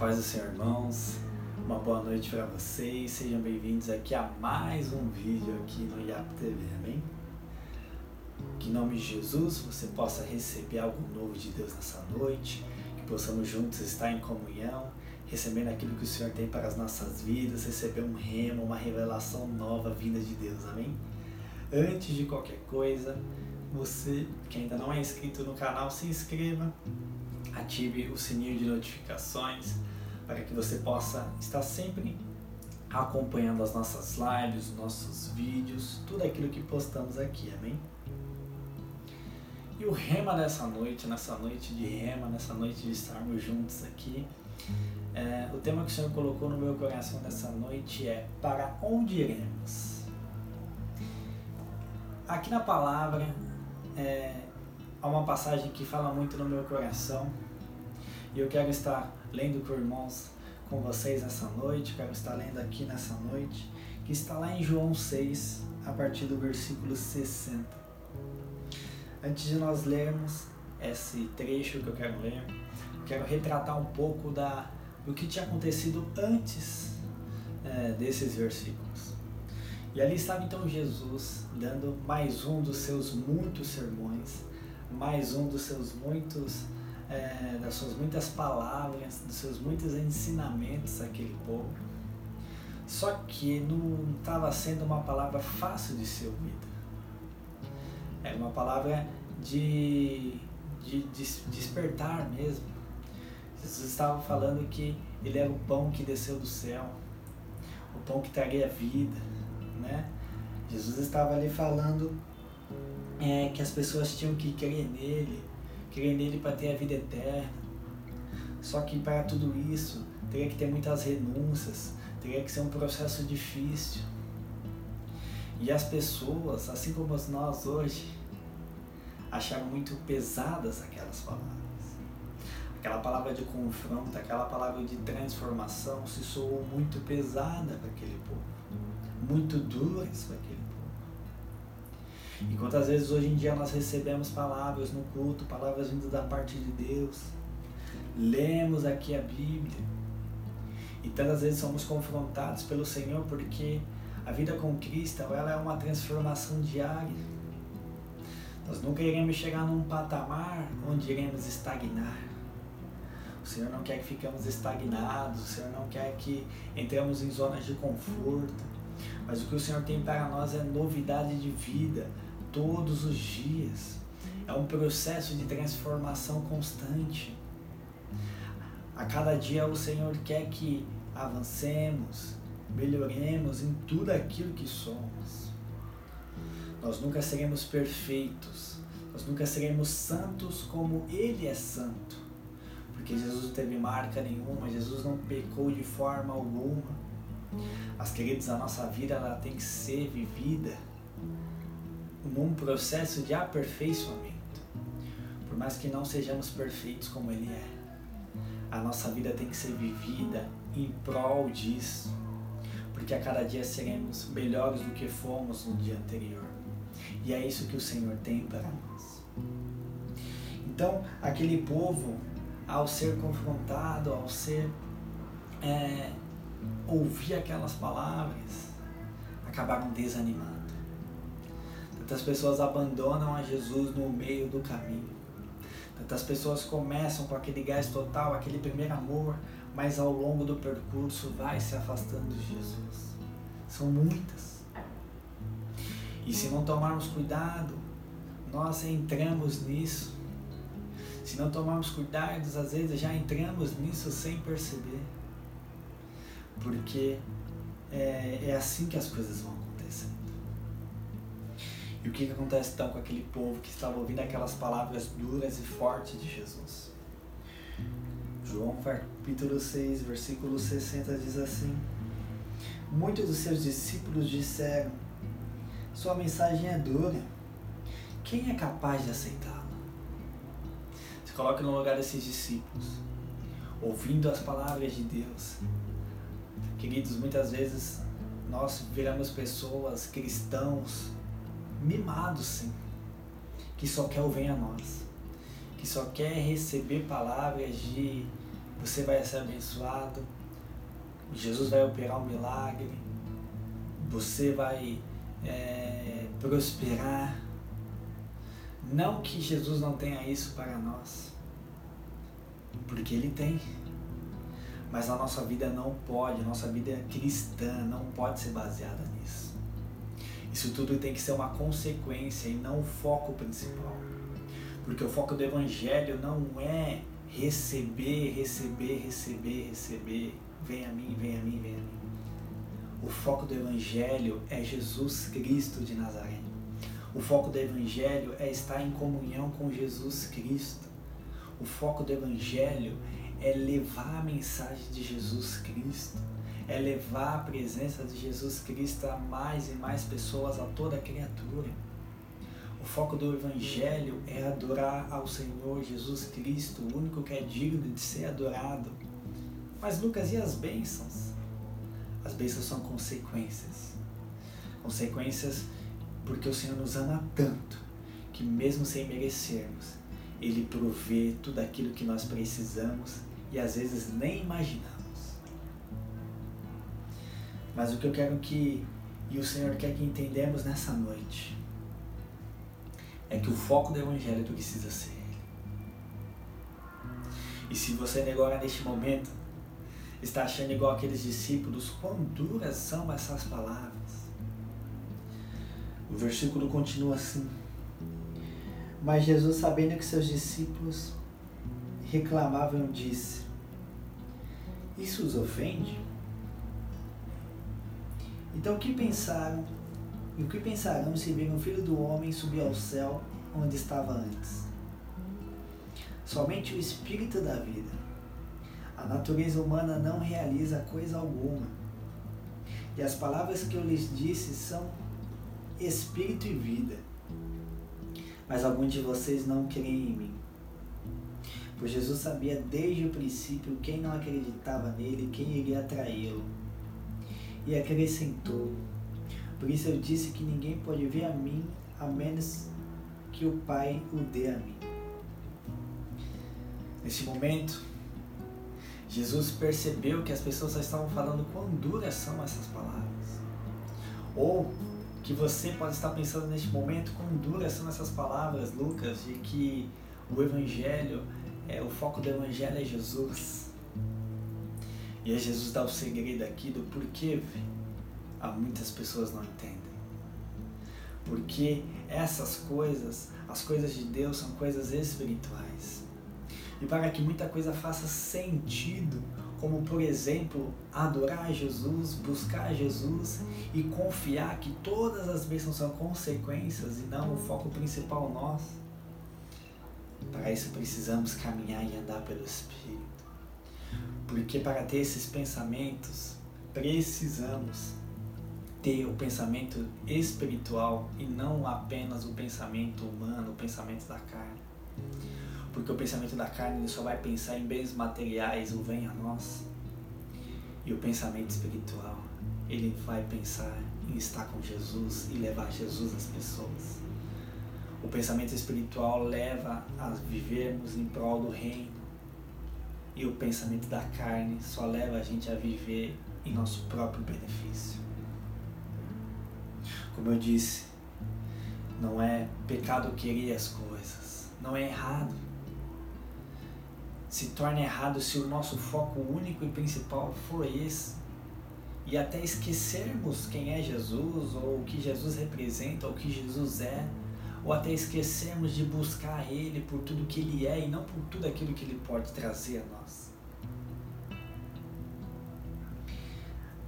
paz do Senhor, irmãos. Uma boa noite para vocês. Sejam bem-vindos aqui a mais um vídeo aqui no IAP TV, amém? Que em nome de Jesus você possa receber algo novo de Deus nessa noite, que possamos juntos estar em comunhão, recebendo aquilo que o Senhor tem para as nossas vidas, receber um remo, uma revelação nova vinda de Deus, amém? Antes de qualquer coisa, você que ainda não é inscrito no canal, se inscreva, ative o sininho de notificações para que você possa estar sempre acompanhando as nossas lives, os nossos vídeos, tudo aquilo que postamos aqui, amém? E o rema dessa noite, nessa noite de rema, nessa noite de estarmos juntos aqui, é, o tema que o Senhor colocou no meu coração nessa noite é Para onde iremos? Aqui na palavra é, há uma passagem que fala muito no meu coração e eu quero estar lendo com irmãos com vocês nessa noite, quero estar lendo aqui nessa noite, que está lá em João 6, a partir do versículo 60. Antes de nós lermos esse trecho que eu quero ler, eu quero retratar um pouco da, do que tinha acontecido antes é, desses versículos. E ali estava então Jesus dando mais um dos seus muitos sermões, mais um dos seus muitos é, das suas muitas palavras, dos seus muitos ensinamentos àquele povo. Só que não estava sendo uma palavra fácil de ser ouvida. Era uma palavra de, de, de despertar mesmo. Jesus estava falando que ele era o pão que desceu do céu, o pão que traria vida, né? Jesus estava ali falando é, que as pessoas tinham que crer nele, crer nele para ter a vida eterna. Só que para tudo isso teria que ter muitas renúncias, teria que ser um processo difícil. E as pessoas, assim como nós hoje, acharam muito pesadas aquelas palavras. Aquela palavra de confronto, aquela palavra de transformação se soou muito pesada para aquele povo, muito duras para aquele e quantas vezes hoje em dia nós recebemos palavras no culto, palavras vindas da parte de Deus, lemos aqui a Bíblia e tantas vezes somos confrontados pelo Senhor porque a vida com Cristo ela é uma transformação diária. Nós nunca iremos chegar num patamar onde iremos estagnar. O Senhor não quer que ficamos estagnados, o Senhor não quer que entremos em zonas de conforto. Mas o que o Senhor tem para nós é novidade de vida, todos os dias. É um processo de transformação constante. A cada dia o Senhor quer que avancemos, melhoremos em tudo aquilo que somos. Nós nunca seremos perfeitos, nós nunca seremos santos como Ele é santo, porque Jesus não teve marca nenhuma, Jesus não pecou de forma alguma. Mas, queridos, a nossa vida ela tem que ser vivida num processo de aperfeiçoamento. Por mais que não sejamos perfeitos como Ele é, a nossa vida tem que ser vivida em prol disso, porque a cada dia seremos melhores do que fomos no dia anterior. E é isso que o Senhor tem para nós. Então, aquele povo, ao ser confrontado, ao ser é, ouvir aquelas palavras, acabaram desanimando. Tantas pessoas abandonam a Jesus no meio do caminho. Tantas pessoas começam com aquele gás total, aquele primeiro amor, mas ao longo do percurso vai se afastando de Jesus. São muitas. E se não tomarmos cuidado, nós entramos nisso. Se não tomarmos cuidado, às vezes já entramos nisso sem perceber. Porque é, é assim que as coisas vão e o que, que acontece então com aquele povo que estava ouvindo aquelas palavras duras e fortes de Jesus? João capítulo 6, versículo 60 diz assim: Muitos dos seus discípulos disseram: Sua mensagem é dura. Quem é capaz de aceitá-la? Se coloque no lugar desses discípulos, ouvindo as palavras de Deus. Queridos, muitas vezes nós viramos pessoas, cristãos, mimado, sim, que só quer o bem a nós, que só quer receber palavras de você vai ser abençoado, Jesus vai operar um milagre, você vai é, prosperar. Não que Jesus não tenha isso para nós, porque Ele tem. Mas a nossa vida não pode, a nossa vida cristã não pode ser baseada nisso. Isso tudo tem que ser uma consequência e não o foco principal. Porque o foco do Evangelho não é receber, receber, receber, receber. Vem a mim, vem a mim, vem a mim. O foco do Evangelho é Jesus Cristo de Nazaré. O foco do Evangelho é estar em comunhão com Jesus Cristo. O foco do Evangelho é levar a mensagem de Jesus Cristo, é levar a presença de Jesus Cristo a mais e mais pessoas, a toda criatura. O foco do Evangelho é adorar ao Senhor Jesus Cristo, o único que é digno de ser adorado. Mas, Lucas, e as bênçãos? As bênçãos são consequências. Consequências porque o Senhor nos ama tanto que, mesmo sem merecermos, Ele provê tudo aquilo que nós precisamos e às vezes nem imaginamos. Mas o que eu quero que, e o Senhor quer que entendamos nessa noite, é que o foco do Evangelho precisa ser Ele. E se você agora neste momento está achando igual aqueles discípulos, quão duras são essas palavras. O versículo continua assim. Mas Jesus, sabendo que seus discípulos reclamavam, disse: Isso os ofende? Então o que pensaram? E o que pensarão se virem o filho do homem subir ao céu onde estava antes? Somente o Espírito da vida a natureza humana não realiza coisa alguma. E as palavras que eu lhes disse são espírito e vida. Mas alguns de vocês não creem em mim. Pois Jesus sabia desde o princípio quem não acreditava nele, quem iria traí-lo. E acrescentou: Por isso eu disse que ninguém pode ver a mim a menos que o Pai o dê a mim. Nesse momento, Jesus percebeu que as pessoas só estavam falando quão duras são essas palavras. Ou que você pode estar pensando neste momento quão duras são essas palavras, Lucas, de que o Evangelho, é, o foco do Evangelho é Jesus. E aí Jesus dá o segredo aqui do porquê há muitas pessoas não entendem. Porque essas coisas, as coisas de Deus, são coisas espirituais e para que muita coisa faça sentido, como por exemplo, adorar Jesus, buscar Jesus e confiar que todas as bênçãos são consequências e não o foco principal nosso. Para isso precisamos caminhar e andar pelo Espírito. Porque para ter esses pensamentos, precisamos ter o pensamento espiritual e não apenas o pensamento humano, o pensamento da carne porque o pensamento da carne só vai pensar em bens materiais, o vem a nós. E o pensamento espiritual, ele vai pensar em estar com Jesus e levar Jesus às pessoas. O pensamento espiritual leva a vivermos em prol do reino. E o pensamento da carne só leva a gente a viver em nosso próprio benefício. Como eu disse, não é pecado querer as coisas, não é errado se torna errado se o nosso foco único e principal for esse. E até esquecermos quem é Jesus, ou o que Jesus representa, ou o que Jesus é, ou até esquecermos de buscar Ele por tudo que Ele é e não por tudo aquilo que Ele pode trazer a nós.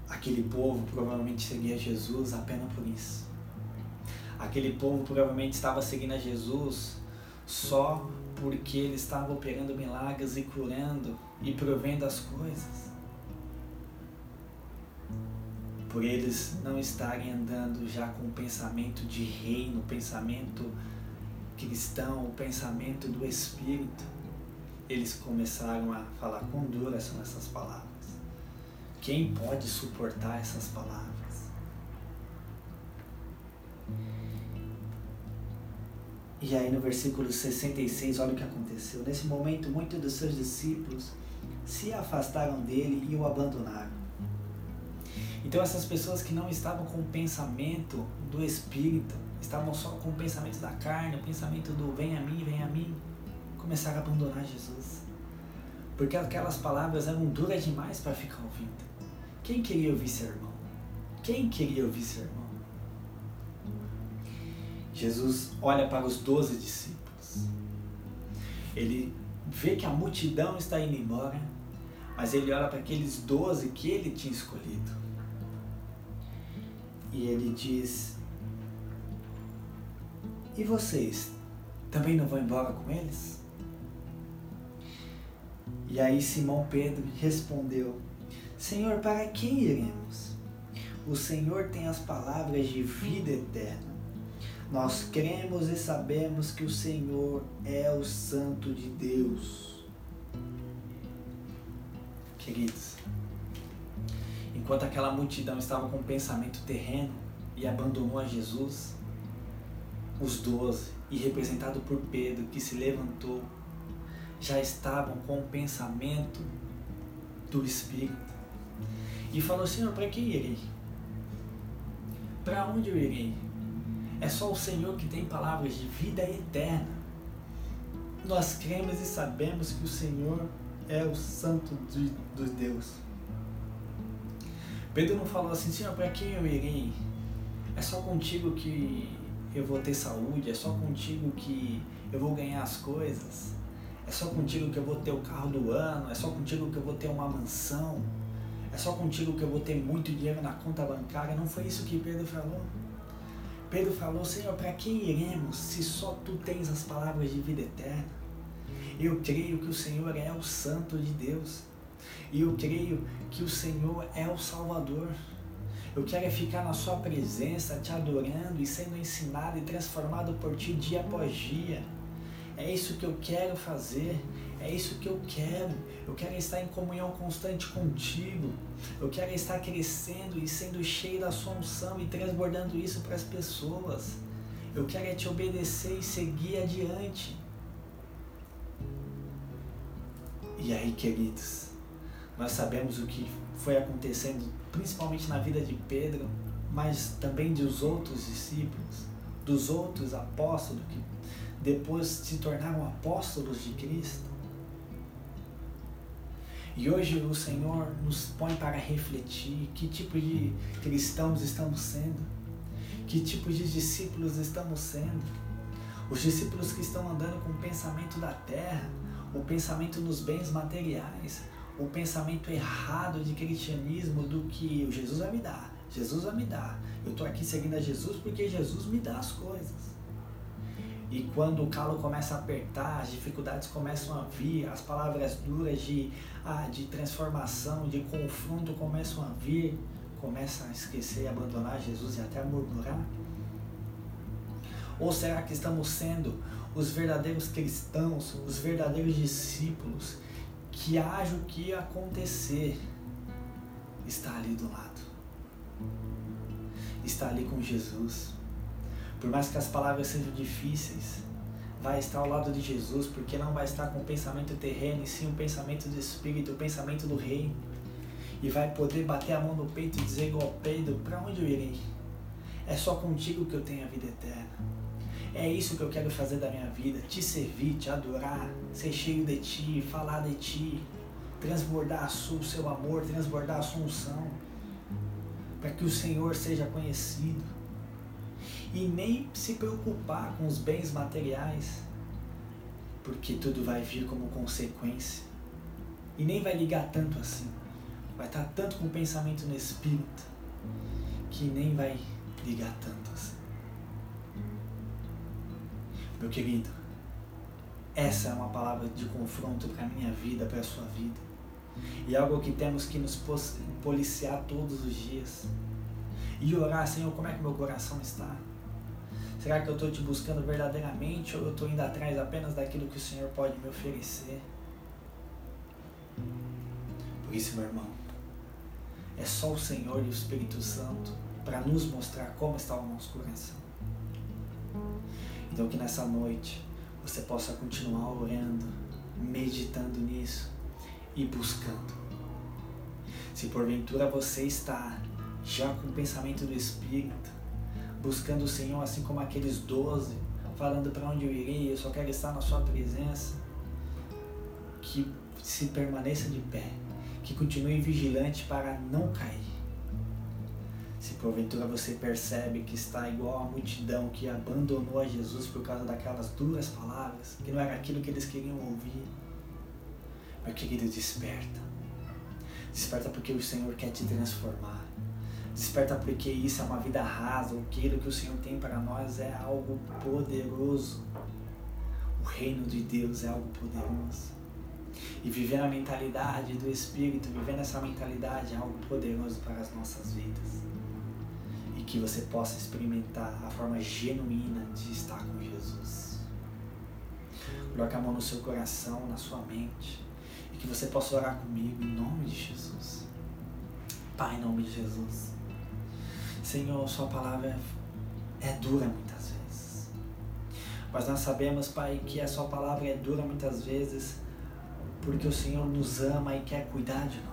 Aquele povo provavelmente seguia Jesus apenas por isso. Aquele povo provavelmente estava seguindo a Jesus só porque ele estava operando milagres e curando e provendo as coisas. Por eles não estarem andando já com o pensamento de reino, o pensamento cristão, o pensamento do Espírito, eles começaram a falar com duras são essas palavras. Quem pode suportar essas palavras? E aí no versículo 66, olha o que aconteceu. Nesse momento, muitos dos seus discípulos se afastaram dele e o abandonaram. Então essas pessoas que não estavam com o pensamento do Espírito, estavam só com o pensamento da carne, o pensamento do vem a mim, vem a mim, começaram a abandonar Jesus. Porque aquelas palavras eram duras demais para ficar ouvindo. Quem queria ouvir sermão? Quem queria ouvir sermão? Jesus olha para os doze discípulos. Ele vê que a multidão está indo embora, mas ele olha para aqueles doze que ele tinha escolhido. E ele diz: E vocês também não vão embora com eles? E aí Simão Pedro respondeu: Senhor, para quem iremos? O Senhor tem as palavras de vida eterna. Nós cremos e sabemos que o Senhor é o Santo de Deus. Queridos, enquanto aquela multidão estava com um pensamento terreno e abandonou a Jesus, os doze, e representado por Pedro, que se levantou, já estavam com o pensamento do Espírito. E falou: Senhor, para que irei? Para onde eu irei? É só o Senhor que tem palavras de vida eterna. Nós cremos e sabemos que o Senhor é o Santo de, dos Deus. Pedro não falou assim, Senhor, para quem eu irei? É só contigo que eu vou ter saúde, é só contigo que eu vou ganhar as coisas, é só contigo que eu vou ter o carro do ano, é só contigo que eu vou ter uma mansão, é só contigo que eu vou ter muito dinheiro na conta bancária. Não foi isso que Pedro falou. Pedro falou, Senhor, para quem iremos se só tu tens as palavras de vida eterna? Eu creio que o Senhor é o Santo de Deus. E eu creio que o Senhor é o Salvador. Eu quero é ficar na Sua presença, te adorando e sendo ensinado e transformado por Ti dia após dia. É isso que eu quero fazer. É isso que eu quero. Eu quero estar em comunhão constante contigo. Eu quero estar crescendo e sendo cheio da sua unção e transbordando isso para as pessoas. Eu quero é te obedecer e seguir adiante. E aí, queridos, nós sabemos o que foi acontecendo, principalmente na vida de Pedro, mas também dos outros discípulos, dos outros apóstolos que depois se tornaram apóstolos de Cristo. E hoje o Senhor nos põe para refletir que tipo de cristãos estamos sendo, que tipo de discípulos estamos sendo. Os discípulos que estão andando com o pensamento da terra, o pensamento nos bens materiais, o pensamento errado de cristianismo do que Jesus vai me dar, Jesus vai me dar. Eu estou aqui seguindo a Jesus porque Jesus me dá as coisas. E quando o calo começa a apertar, as dificuldades começam a vir, as palavras duras de, ah, de transformação, de confronto começam a vir, começa a esquecer abandonar Jesus e até murmurar? Ou será que estamos sendo os verdadeiros cristãos, os verdadeiros discípulos, que haja o que acontecer, está ali do lado, está ali com Jesus por mais que as palavras sejam difíceis, vai estar ao lado de Jesus, porque não vai estar com o pensamento terreno, e sim o pensamento do Espírito, o pensamento do Rei. E vai poder bater a mão no peito e dizer igual Pedro, para onde eu irei? É só contigo que eu tenho a vida eterna. É isso que eu quero fazer da minha vida, te servir, te adorar, ser cheio de ti, falar de ti, transbordar o seu amor, transbordar a sua unção, para que o Senhor seja conhecido e nem se preocupar com os bens materiais, porque tudo vai vir como consequência. E nem vai ligar tanto assim. Vai estar tanto com o pensamento no espírito que nem vai ligar tanto assim. Meu querido, essa é uma palavra de confronto para a minha vida, para a sua vida. E é algo que temos que nos policiar todos os dias. E orar, Senhor, como é que meu coração está? Será que eu estou te buscando verdadeiramente ou eu estou indo atrás apenas daquilo que o Senhor pode me oferecer? Por isso, meu irmão, é só o Senhor e o Espírito Santo para nos mostrar como está o nosso coração. Então, que nessa noite você possa continuar orando, meditando nisso e buscando. Se porventura você está já com o pensamento do Espírito, buscando o Senhor, assim como aqueles doze, falando para onde eu irei, eu só quero estar na Sua presença, que se permaneça de pé, que continue vigilante para não cair. Porventura você percebe que está igual à multidão que abandonou a Jesus por causa daquelas duras palavras, que não era aquilo que eles queriam ouvir, meu querido, desperta. Desperta porque o Senhor quer te transformar. Desperta porque isso é uma vida rasa. Aquilo que o Senhor tem para nós é algo poderoso. O reino de Deus é algo poderoso. E viver a mentalidade do Espírito, viver essa mentalidade é algo poderoso para as nossas vidas. E que você possa experimentar a forma genuína de estar com Jesus. Coloque a mão no seu coração, na sua mente. E que você possa orar comigo em nome de Jesus. Pai, em nome de Jesus. Senhor, Sua palavra é dura muitas vezes. Mas nós sabemos, Pai, que a Sua palavra é dura muitas vezes porque o Senhor nos ama e quer cuidar de nós.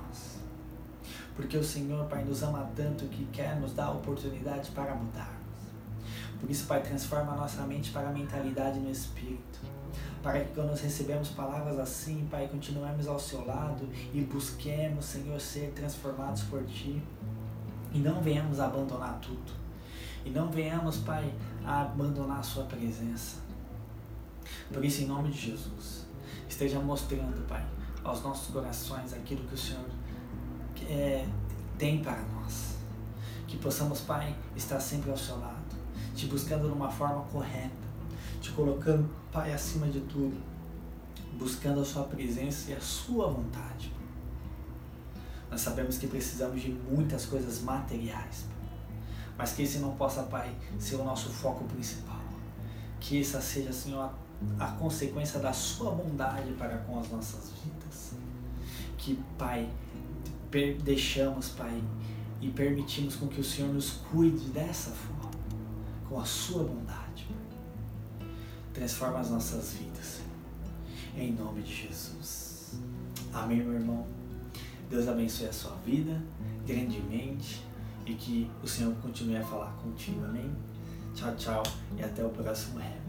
Porque o Senhor, Pai, nos ama tanto que quer nos dar a oportunidade para mudarmos. Por isso, Pai, transforma a nossa mente para a mentalidade no Espírito. Para que quando nós recebemos palavras assim, Pai, continuemos ao seu lado e busquemos, Senhor, ser transformados por Ti. E não venhamos abandonar tudo. E não venhamos, Pai, a abandonar a Sua presença. Por isso, em nome de Jesus, esteja mostrando, Pai, aos nossos corações aquilo que o Senhor é, tem para nós. Que possamos, Pai, estar sempre ao seu lado, te buscando de uma forma correta, te colocando, Pai, acima de tudo, buscando a Sua presença e a Sua vontade. Nós sabemos que precisamos de muitas coisas materiais, mas que esse não possa, Pai, ser o nosso foco principal. Que essa seja, Senhor, a consequência da Sua bondade para com as nossas vidas. Que, Pai, deixamos, Pai, e permitimos com que o Senhor nos cuide dessa forma, com a Sua bondade. Transforma as nossas vidas, em nome de Jesus. Amém, meu irmão. Deus abençoe a sua vida grandemente e que o Senhor continue a falar contigo. Amém? Tchau, tchau e até o próximo rap.